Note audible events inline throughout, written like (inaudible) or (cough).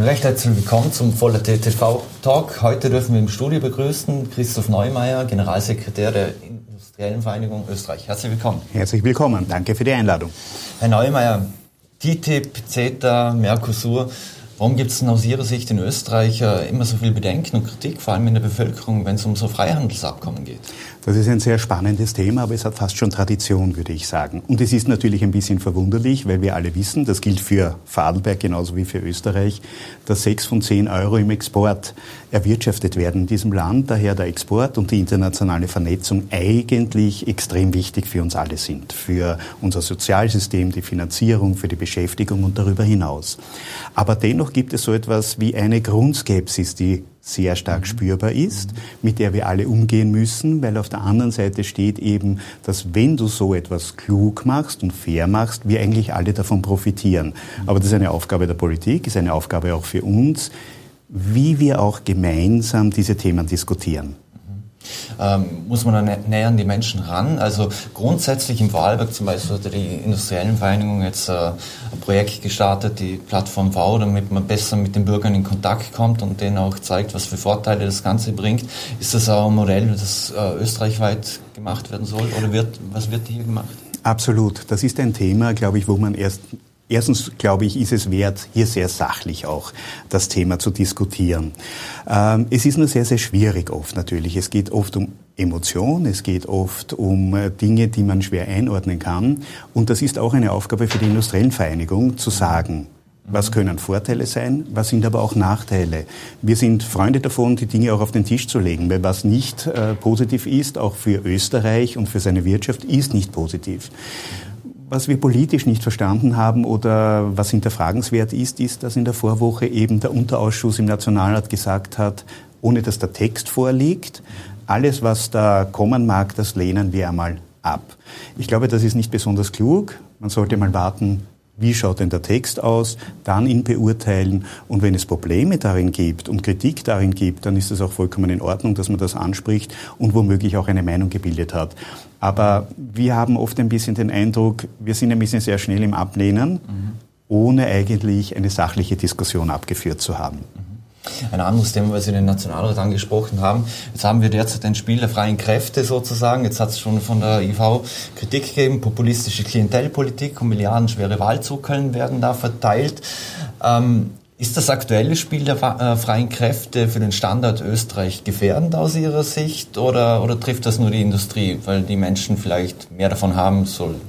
Recht herzlich willkommen zum Voller TV Talk. Heute dürfen wir im Studio begrüßen Christoph Neumeier, Generalsekretär der Industriellen Vereinigung Österreich. Herzlich willkommen. Herzlich willkommen. Danke für die Einladung. Herr Neumeier, TTIP, CETA, Mercosur, Warum gibt es denn aus Ihrer Sicht in Österreich immer so viel Bedenken und Kritik, vor allem in der Bevölkerung, wenn es um so Freihandelsabkommen geht? Das ist ein sehr spannendes Thema, aber es hat fast schon Tradition, würde ich sagen. Und es ist natürlich ein bisschen verwunderlich, weil wir alle wissen, das gilt für Fadelberg genauso wie für Österreich, dass sechs von zehn Euro im Export erwirtschaftet werden in diesem Land. Daher der Export und die internationale Vernetzung eigentlich extrem wichtig für uns alle sind. Für unser Sozialsystem, die Finanzierung, für die Beschäftigung und darüber hinaus. Aber dennoch gibt es so etwas wie eine Grundskepsis, die sehr stark spürbar ist, mit der wir alle umgehen müssen, weil auf der anderen Seite steht eben, dass wenn du so etwas klug machst und fair machst, wir eigentlich alle davon profitieren. Aber das ist eine Aufgabe der Politik, ist eine Aufgabe auch für uns, wie wir auch gemeinsam diese Themen diskutieren ähm, muss man dann näher an die Menschen ran. Also grundsätzlich im Wahlberg zum Beispiel hat die Industriellen Vereinigung jetzt äh, ein Projekt gestartet, die Plattform V, damit man besser mit den Bürgern in Kontakt kommt und denen auch zeigt, was für Vorteile das Ganze bringt. Ist das auch ein Modell, das äh, österreichweit gemacht werden soll oder wird, was wird hier gemacht? Absolut. Das ist ein Thema, glaube ich, wo man erst Erstens, glaube ich, ist es wert, hier sehr sachlich auch das Thema zu diskutieren. Ähm, es ist nur sehr, sehr schwierig oft natürlich. Es geht oft um Emotion, es geht oft um äh, Dinge, die man schwer einordnen kann. Und das ist auch eine Aufgabe für die Industriellen Vereinigung, zu sagen, was können Vorteile sein? Was sind aber auch Nachteile? Wir sind Freunde davon, die Dinge auch auf den Tisch zu legen, weil was nicht äh, positiv ist, auch für Österreich und für seine Wirtschaft, ist nicht positiv. Was wir politisch nicht verstanden haben oder was hinterfragenswert ist, ist, dass in der Vorwoche eben der Unterausschuss im Nationalrat gesagt hat, ohne dass der Text vorliegt, alles, was da kommen mag, das lehnen wir einmal ab. Ich glaube, das ist nicht besonders klug. Man sollte mal warten, wie schaut denn der Text aus, dann ihn beurteilen und wenn es Probleme darin gibt und Kritik darin gibt, dann ist es auch vollkommen in Ordnung, dass man das anspricht und womöglich auch eine Meinung gebildet hat. Aber wir haben oft ein bisschen den Eindruck, wir sind ein bisschen sehr schnell im Ablehnen, mhm. ohne eigentlich eine sachliche Diskussion abgeführt zu haben. Ein anderes Thema, was Sie den Nationalrat angesprochen haben. Jetzt haben wir derzeit ein Spiel der freien Kräfte sozusagen. Jetzt hat es schon von der IV Kritik gegeben. Populistische Klientelpolitik und milliardenschwere Wahlzuckeln werden da verteilt. Ähm, ist das aktuelle Spiel der äh, freien Kräfte für den Standort Österreich gefährdend aus Ihrer Sicht oder, oder trifft das nur die Industrie, weil die Menschen vielleicht mehr davon haben sollen?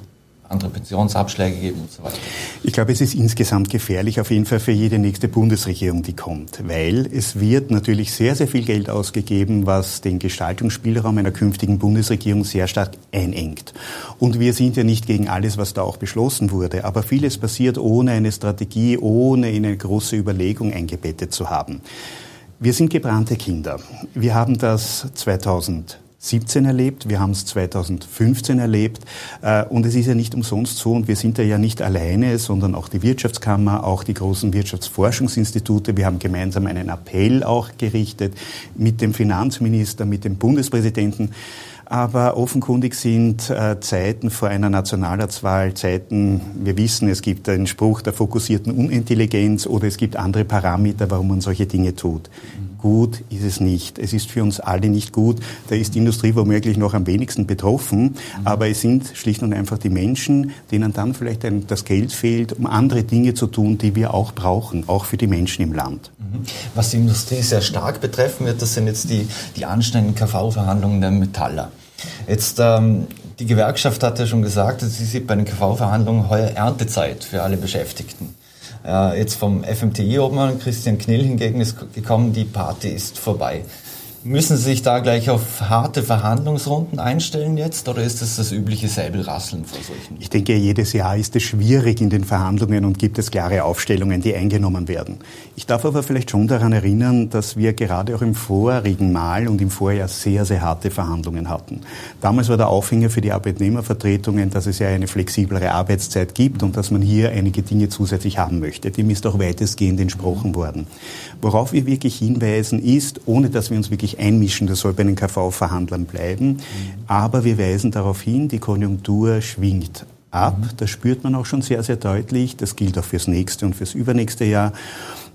Andere Pensionsabschläge geben und so weiter. Ich glaube, es ist insgesamt gefährlich, auf jeden Fall für jede nächste Bundesregierung, die kommt, weil es wird natürlich sehr, sehr viel Geld ausgegeben, was den Gestaltungsspielraum einer künftigen Bundesregierung sehr stark einengt. Und wir sind ja nicht gegen alles, was da auch beschlossen wurde, aber vieles passiert ohne eine Strategie, ohne in eine große Überlegung eingebettet zu haben. Wir sind gebrannte Kinder. Wir haben das 2000 2017 erlebt, wir haben es 2015 erlebt äh, und es ist ja nicht umsonst so und wir sind ja nicht alleine, sondern auch die Wirtschaftskammer, auch die großen Wirtschaftsforschungsinstitute. Wir haben gemeinsam einen Appell auch gerichtet mit dem Finanzminister, mit dem Bundespräsidenten. Aber offenkundig sind äh, Zeiten vor einer Nationalratswahl Zeiten, wir wissen, es gibt einen Spruch der fokussierten Unintelligenz oder es gibt andere Parameter, warum man solche Dinge tut gut ist es nicht. Es ist für uns alle nicht gut. Da ist die Industrie womöglich noch am wenigsten betroffen. Mhm. Aber es sind schlicht und einfach die Menschen, denen dann vielleicht ein, das Geld fehlt, um andere Dinge zu tun, die wir auch brauchen, auch für die Menschen im Land. Mhm. Was die Industrie sehr stark betreffen wird, das sind jetzt die, die anstehenden KV-Verhandlungen der Metaller. Jetzt, ähm, die Gewerkschaft hat ja schon gesagt, sie sieht bei den KV-Verhandlungen heuer Erntezeit für alle Beschäftigten. Äh, jetzt vom FMTI-Obmann Christian Knill hingegen ist gekommen, die Party ist vorbei. Müssen Sie sich da gleich auf harte Verhandlungsrunden einstellen jetzt oder ist das das übliche Säbelrasseln vor solchen? Ich denke, jedes Jahr ist es schwierig in den Verhandlungen und gibt es klare Aufstellungen, die eingenommen werden. Ich darf aber vielleicht schon daran erinnern, dass wir gerade auch im vorigen Mal und im Vorjahr sehr, sehr harte Verhandlungen hatten. Damals war der Aufhänger für die Arbeitnehmervertretungen, dass es ja eine flexiblere Arbeitszeit gibt und dass man hier einige Dinge zusätzlich haben möchte. Dem ist auch weitestgehend entsprochen worden. Worauf wir wirklich hinweisen ist, ohne dass wir uns wirklich einmischen, das soll bei den KV-Verhandlern bleiben, mhm. aber wir weisen darauf hin, die Konjunktur schwingt ab. Mhm. Das spürt man auch schon sehr, sehr deutlich. Das gilt auch fürs nächste und fürs übernächste Jahr.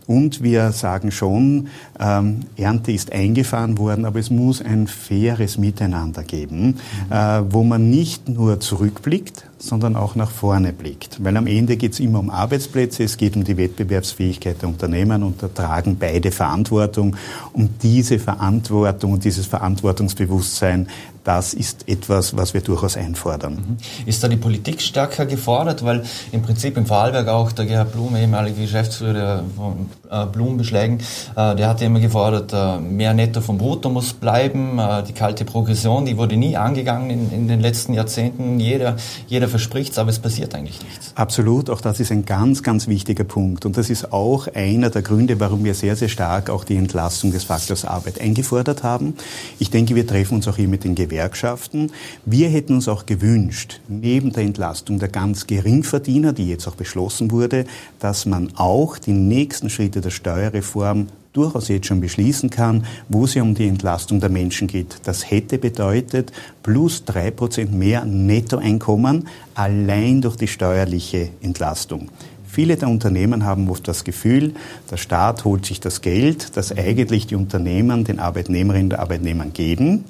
Und wir sagen schon, ähm, Ernte ist eingefahren worden, aber es muss ein faires Miteinander geben, mhm. äh, wo man nicht nur zurückblickt, sondern auch nach vorne blickt. Weil am Ende geht es immer um Arbeitsplätze, es geht um die Wettbewerbsfähigkeit der Unternehmen und da tragen beide Verantwortung. Und diese Verantwortung und dieses Verantwortungsbewusstsein das ist etwas, was wir durchaus einfordern. Mhm. Ist da die Politik stärker gefordert? Weil im Prinzip im Vorarlberg auch der Gerhard Blum, ehemaliger Geschäftsführer von Blumenbeschlägen, äh, der hatte immer gefordert, äh, mehr Netto vom Brutto muss bleiben, die kalte Progression, die wurde nie angegangen in, in den letzten Jahrzehnten. Jeder, jeder verspricht es, aber es passiert eigentlich nichts. Absolut, auch das ist ein ganz, ganz wichtiger Punkt. Und das ist auch einer der Gründe, warum wir sehr, sehr stark auch die Entlastung des Faktors Arbeit eingefordert haben. Ich denke, wir treffen uns auch hier mit den Gewerkschaften. Wir hätten uns auch gewünscht, neben der Entlastung der ganz Geringverdiener, die jetzt auch beschlossen wurde, dass man auch die nächsten Schritte der Steuerreform durchaus jetzt schon beschließen kann, wo es ja um die Entlastung der Menschen geht. Das hätte bedeutet plus drei Prozent mehr Nettoeinkommen allein durch die steuerliche Entlastung. Viele der Unternehmen haben oft das Gefühl, der Staat holt sich das Geld, das eigentlich die Unternehmen den Arbeitnehmerinnen und Arbeitnehmern geben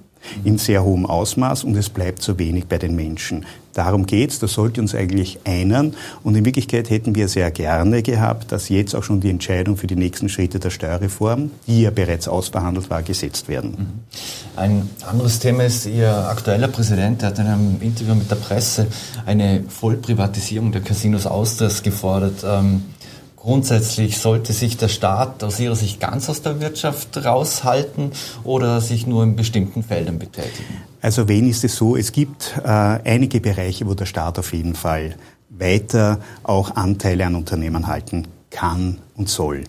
in sehr hohem Ausmaß und es bleibt zu wenig bei den Menschen. Darum geht's, das sollte uns eigentlich einern und in Wirklichkeit hätten wir sehr gerne gehabt, dass jetzt auch schon die Entscheidung für die nächsten Schritte der Steuerreform, die ja bereits ausverhandelt war, gesetzt werden. Mhm. Ein anderes Thema ist, Ihr aktueller Präsident hat in einem Interview mit der Presse eine Vollprivatisierung der Casinos Austrias gefordert. Ähm, Grundsätzlich sollte sich der Staat aus Ihrer Sicht ganz aus der Wirtschaft raushalten oder sich nur in bestimmten Feldern betätigen? Also wen ist es so? Es gibt äh, einige Bereiche, wo der Staat auf jeden Fall weiter auch Anteile an Unternehmen halten kann und soll.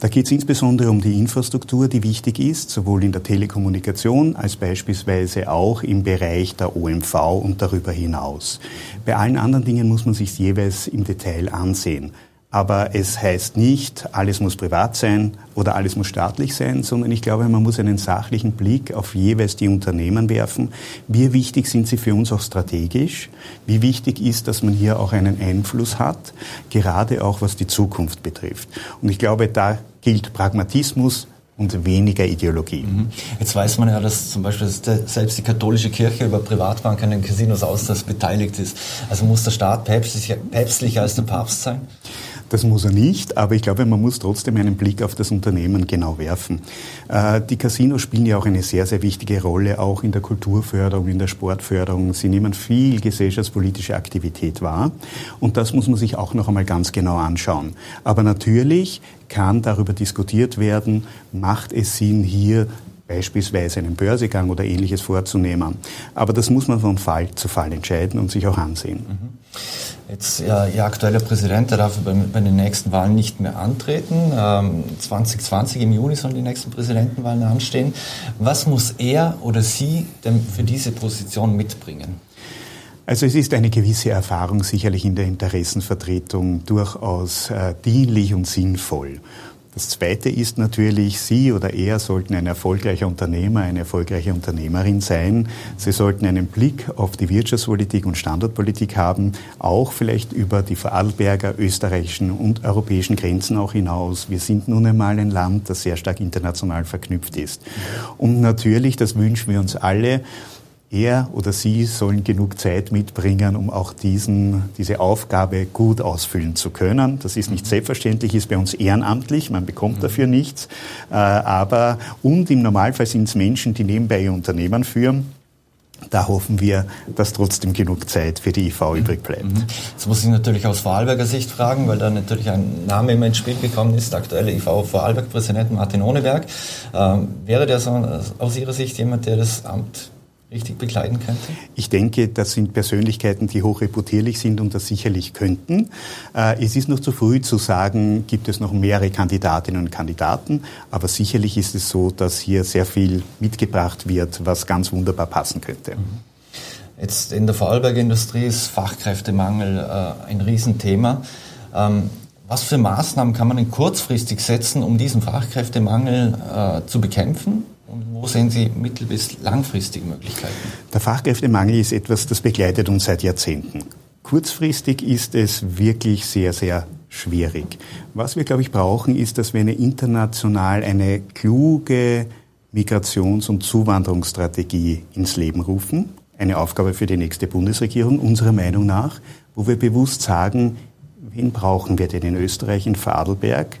Da geht es insbesondere um die Infrastruktur, die wichtig ist, sowohl in der Telekommunikation als beispielsweise auch im Bereich der OMV und darüber hinaus. Bei allen anderen Dingen muss man sich jeweils im Detail ansehen. Aber es heißt nicht, alles muss privat sein oder alles muss staatlich sein, sondern ich glaube, man muss einen sachlichen Blick auf jeweils die Unternehmen werfen. Wie wichtig sind sie für uns auch strategisch? Wie wichtig ist, dass man hier auch einen Einfluss hat, gerade auch was die Zukunft betrifft? Und ich glaube, da gilt Pragmatismus, und weniger Ideologie. Mhm. Jetzt weiß man ja, dass zum Beispiel selbst die katholische Kirche über Privatbanken an den Casinos Austers beteiligt ist. Also muss der Staat päpstlicher, päpstlicher als der Papst sein? Das muss er nicht, aber ich glaube, man muss trotzdem einen Blick auf das Unternehmen genau werfen. Äh, die Casinos spielen ja auch eine sehr, sehr wichtige Rolle, auch in der Kulturförderung, in der Sportförderung. Sie nehmen viel gesellschaftspolitische Aktivität wahr und das muss man sich auch noch einmal ganz genau anschauen. Aber natürlich kann darüber diskutiert werden, macht es Sinn, hier beispielsweise einen Börsegang oder ähnliches vorzunehmen. Aber das muss man von Fall zu Fall entscheiden und sich auch ansehen. Mhm. Jetzt, ja, Ihr aktueller Präsident, der darf bei, bei den nächsten Wahlen nicht mehr antreten. Ähm, 2020 im Juni sollen die nächsten Präsidentenwahlen anstehen. Was muss er oder Sie denn für diese Position mitbringen? Also es ist eine gewisse Erfahrung sicherlich in der Interessenvertretung durchaus äh, dienlich und sinnvoll. Das Zweite ist natürlich, Sie oder er sollten ein erfolgreicher Unternehmer, eine erfolgreiche Unternehmerin sein. Sie sollten einen Blick auf die Wirtschaftspolitik und Standortpolitik haben, auch vielleicht über die Vorarlberger, österreichischen und europäischen Grenzen auch hinaus. Wir sind nun einmal ein Land, das sehr stark international verknüpft ist. Und natürlich, das wünschen wir uns alle, er oder sie sollen genug Zeit mitbringen, um auch diesen, diese Aufgabe gut ausfüllen zu können. Das ist nicht mhm. selbstverständlich, ist bei uns ehrenamtlich, man bekommt mhm. dafür nichts. Äh, aber, und im Normalfall sind es Menschen, die nebenbei ihr Unternehmen führen. Da hoffen wir, dass trotzdem genug Zeit für die IV mhm. übrig bleibt. Das muss ich natürlich aus Vorarlberger Sicht fragen, weil da natürlich ein Name immer ins Spiel gekommen ist, der aktuelle IV Vorarlberg-Präsident Martin Ohneberg. Ähm, wäre der so aus Ihrer Sicht jemand, der das Amt richtig begleiten könnte? Ich denke, das sind Persönlichkeiten, die hochreputierlich sind und das sicherlich könnten. Äh, es ist noch zu früh zu sagen, gibt es noch mehrere Kandidatinnen und Kandidaten, aber sicherlich ist es so, dass hier sehr viel mitgebracht wird, was ganz wunderbar passen könnte. Mhm. Jetzt in der Vorarlberger Industrie ist Fachkräftemangel äh, ein Riesenthema. Ähm, was für Maßnahmen kann man denn kurzfristig setzen, um diesen Fachkräftemangel äh, zu bekämpfen? Und wo sehen Sie mittel- bis langfristige Möglichkeiten? Der Fachkräftemangel ist etwas, das begleitet uns seit Jahrzehnten. Kurzfristig ist es wirklich sehr, sehr schwierig. Was wir, glaube ich, brauchen, ist, dass wir eine international eine kluge Migrations- und Zuwanderungsstrategie ins Leben rufen. Eine Aufgabe für die nächste Bundesregierung, unserer Meinung nach, wo wir bewusst sagen, wen brauchen wir denn in Österreich, in Fadelberg?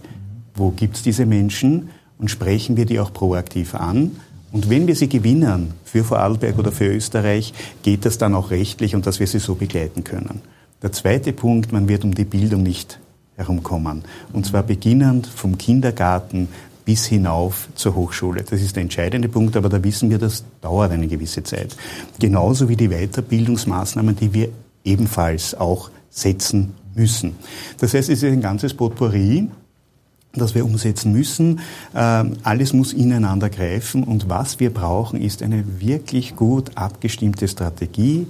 Wo gibt es diese Menschen? Und sprechen wir die auch proaktiv an? Und wenn wir sie gewinnen für Vorarlberg oder für Österreich, geht das dann auch rechtlich und dass wir sie so begleiten können. Der zweite Punkt, man wird um die Bildung nicht herumkommen. Und zwar beginnend vom Kindergarten bis hinauf zur Hochschule. Das ist der entscheidende Punkt, aber da wissen wir, das dauert eine gewisse Zeit. Genauso wie die Weiterbildungsmaßnahmen, die wir ebenfalls auch setzen müssen. Das heißt, es ist ein ganzes Potpourri das wir umsetzen müssen. Ähm, alles muss ineinander greifen und was wir brauchen, ist eine wirklich gut abgestimmte Strategie,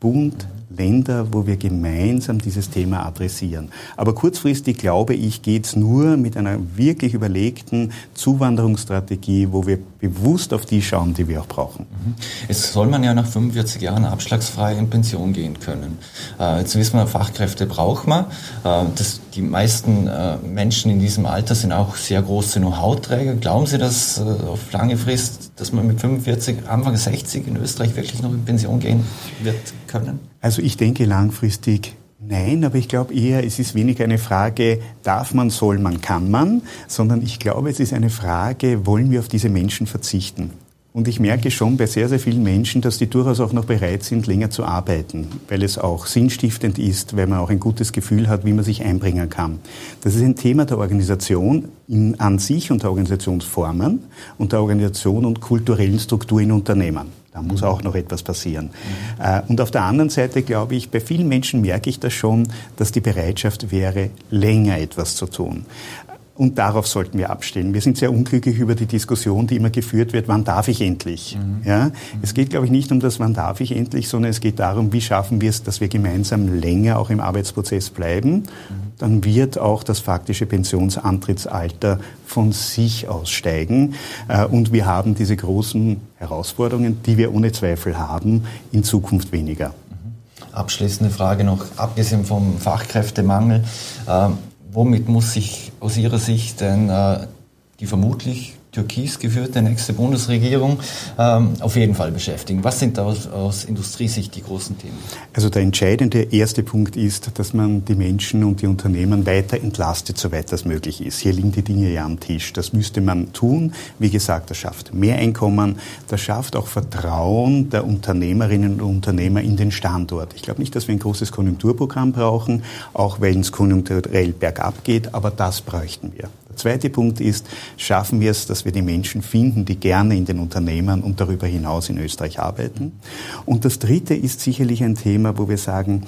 Bund, Länder, wo wir gemeinsam dieses Thema adressieren. Aber kurzfristig, glaube ich, geht es nur mit einer wirklich überlegten Zuwanderungsstrategie, wo wir bewusst auf die schauen, die wir auch brauchen. Mhm. Es soll man ja nach 45 Jahren abschlagsfrei in Pension gehen können. Äh, jetzt wissen wir, Fachkräfte braucht man. Äh, das, die meisten äh, Menschen in diesem Alter sind auch sehr große Know-how-Träger. Glauben Sie, dass auf lange Frist, dass man mit 45, Anfang 60 in Österreich wirklich noch in Pension gehen wird können? Also ich denke langfristig Nein, aber ich glaube eher, es ist weniger eine Frage, darf man, soll man, kann man, sondern ich glaube, es ist eine Frage, wollen wir auf diese Menschen verzichten? Und ich merke schon bei sehr, sehr vielen Menschen, dass die durchaus auch noch bereit sind, länger zu arbeiten, weil es auch sinnstiftend ist, weil man auch ein gutes Gefühl hat, wie man sich einbringen kann. Das ist ein Thema der Organisation in, an sich und der Organisationsformen und der Organisation und kulturellen Struktur in Unternehmen. Da muss auch noch etwas passieren. Mhm. Und auf der anderen Seite glaube ich, bei vielen Menschen merke ich das schon, dass die Bereitschaft wäre, länger etwas zu tun. Und darauf sollten wir abstellen. Wir sind sehr unglücklich über die Diskussion, die immer geführt wird, wann darf ich endlich? Mhm. Ja? Es geht, glaube ich, nicht um das, wann darf ich endlich, sondern es geht darum, wie schaffen wir es, dass wir gemeinsam länger auch im Arbeitsprozess bleiben. Mhm. Dann wird auch das faktische Pensionsantrittsalter von sich aus steigen. Äh, und wir haben diese großen Herausforderungen, die wir ohne Zweifel haben, in Zukunft weniger. Mhm. Abschließende Frage noch, abgesehen vom Fachkräftemangel. Womit muss sich aus Ihrer Sicht denn äh, die vermutlich türkis geführte nächste Bundesregierung ähm, auf jeden Fall beschäftigen. Was sind aus, aus, Industriesicht die großen Themen? Also der entscheidende erste Punkt ist, dass man die Menschen und die Unternehmen weiter entlastet, soweit das möglich ist. Hier liegen die Dinge ja am Tisch. Das müsste man tun. Wie gesagt, das schafft mehr Einkommen, das schafft auch Vertrauen der Unternehmerinnen und Unternehmer in den Standort. Ich glaube nicht, dass wir ein großes Konjunkturprogramm brauchen, auch wenn es konjunkturell bergab geht, aber das bräuchten wir. Zweite Punkt ist, schaffen wir es, dass wir die Menschen finden, die gerne in den Unternehmen und darüber hinaus in Österreich arbeiten. Und das dritte ist sicherlich ein Thema, wo wir sagen,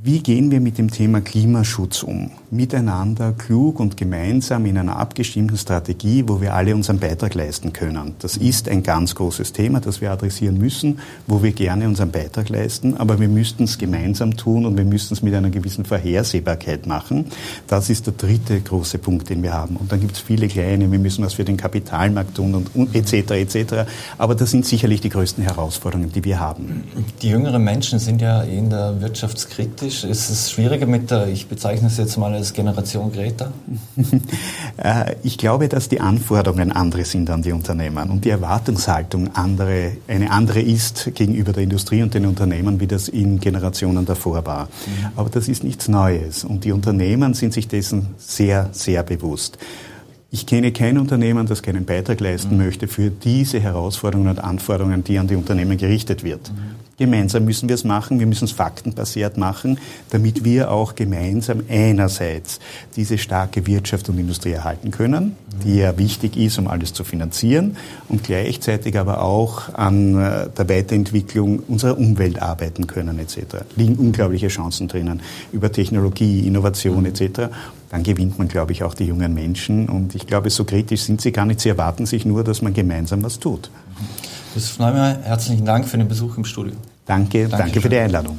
wie gehen wir mit dem Thema Klimaschutz um? Miteinander, klug und gemeinsam in einer abgestimmten Strategie, wo wir alle unseren Beitrag leisten können. Das ist ein ganz großes Thema, das wir adressieren müssen, wo wir gerne unseren Beitrag leisten, aber wir müssten es gemeinsam tun und wir müssten es mit einer gewissen Vorhersehbarkeit machen. Das ist der dritte große Punkt, den wir haben. Und dann gibt es viele kleine, wir müssen was für den Kapitalmarkt tun und, und etc. etc. Aber das sind sicherlich die größten Herausforderungen, die wir haben. Die jüngeren Menschen sind ja in der Wirtschaftskritik Ist es schwieriger mit der, ich bezeichne es jetzt mal als Generation Greta? (laughs) Äh, ich glaube, dass die Anforderungen andere sind an die Unternehmen und die Erwartungshaltung andere, eine andere ist gegenüber der Industrie und den Unternehmen, wie das in Generationen davor war. Mhm. Aber das ist nichts Neues und die Unternehmen sind sich dessen sehr, sehr bewusst. Ich kenne kein Unternehmen, das keinen Beitrag leisten mhm. möchte für diese Herausforderungen und Anforderungen, die an die Unternehmen gerichtet wird. Mhm. Gemeinsam müssen wir es machen, wir müssen es faktenbasiert machen, damit wir auch gemeinsam einerseits diese starke Wirtschaft und Industrie erhalten können, die ja wichtig ist, um alles zu finanzieren, und gleichzeitig aber auch an äh, der Weiterentwicklung unserer Umwelt arbeiten können etc. Liegen unglaubliche Chancen drinnen über Technologie, Innovation etc. Dann gewinnt man, glaube ich, auch die jungen Menschen. Und ich glaube, so kritisch sind sie gar nicht. Sie erwarten sich nur, dass man gemeinsam was tut. Christoph Neumann, herzlichen Dank für den Besuch im Studio. Danke, Dankeschön. danke für die Einladung.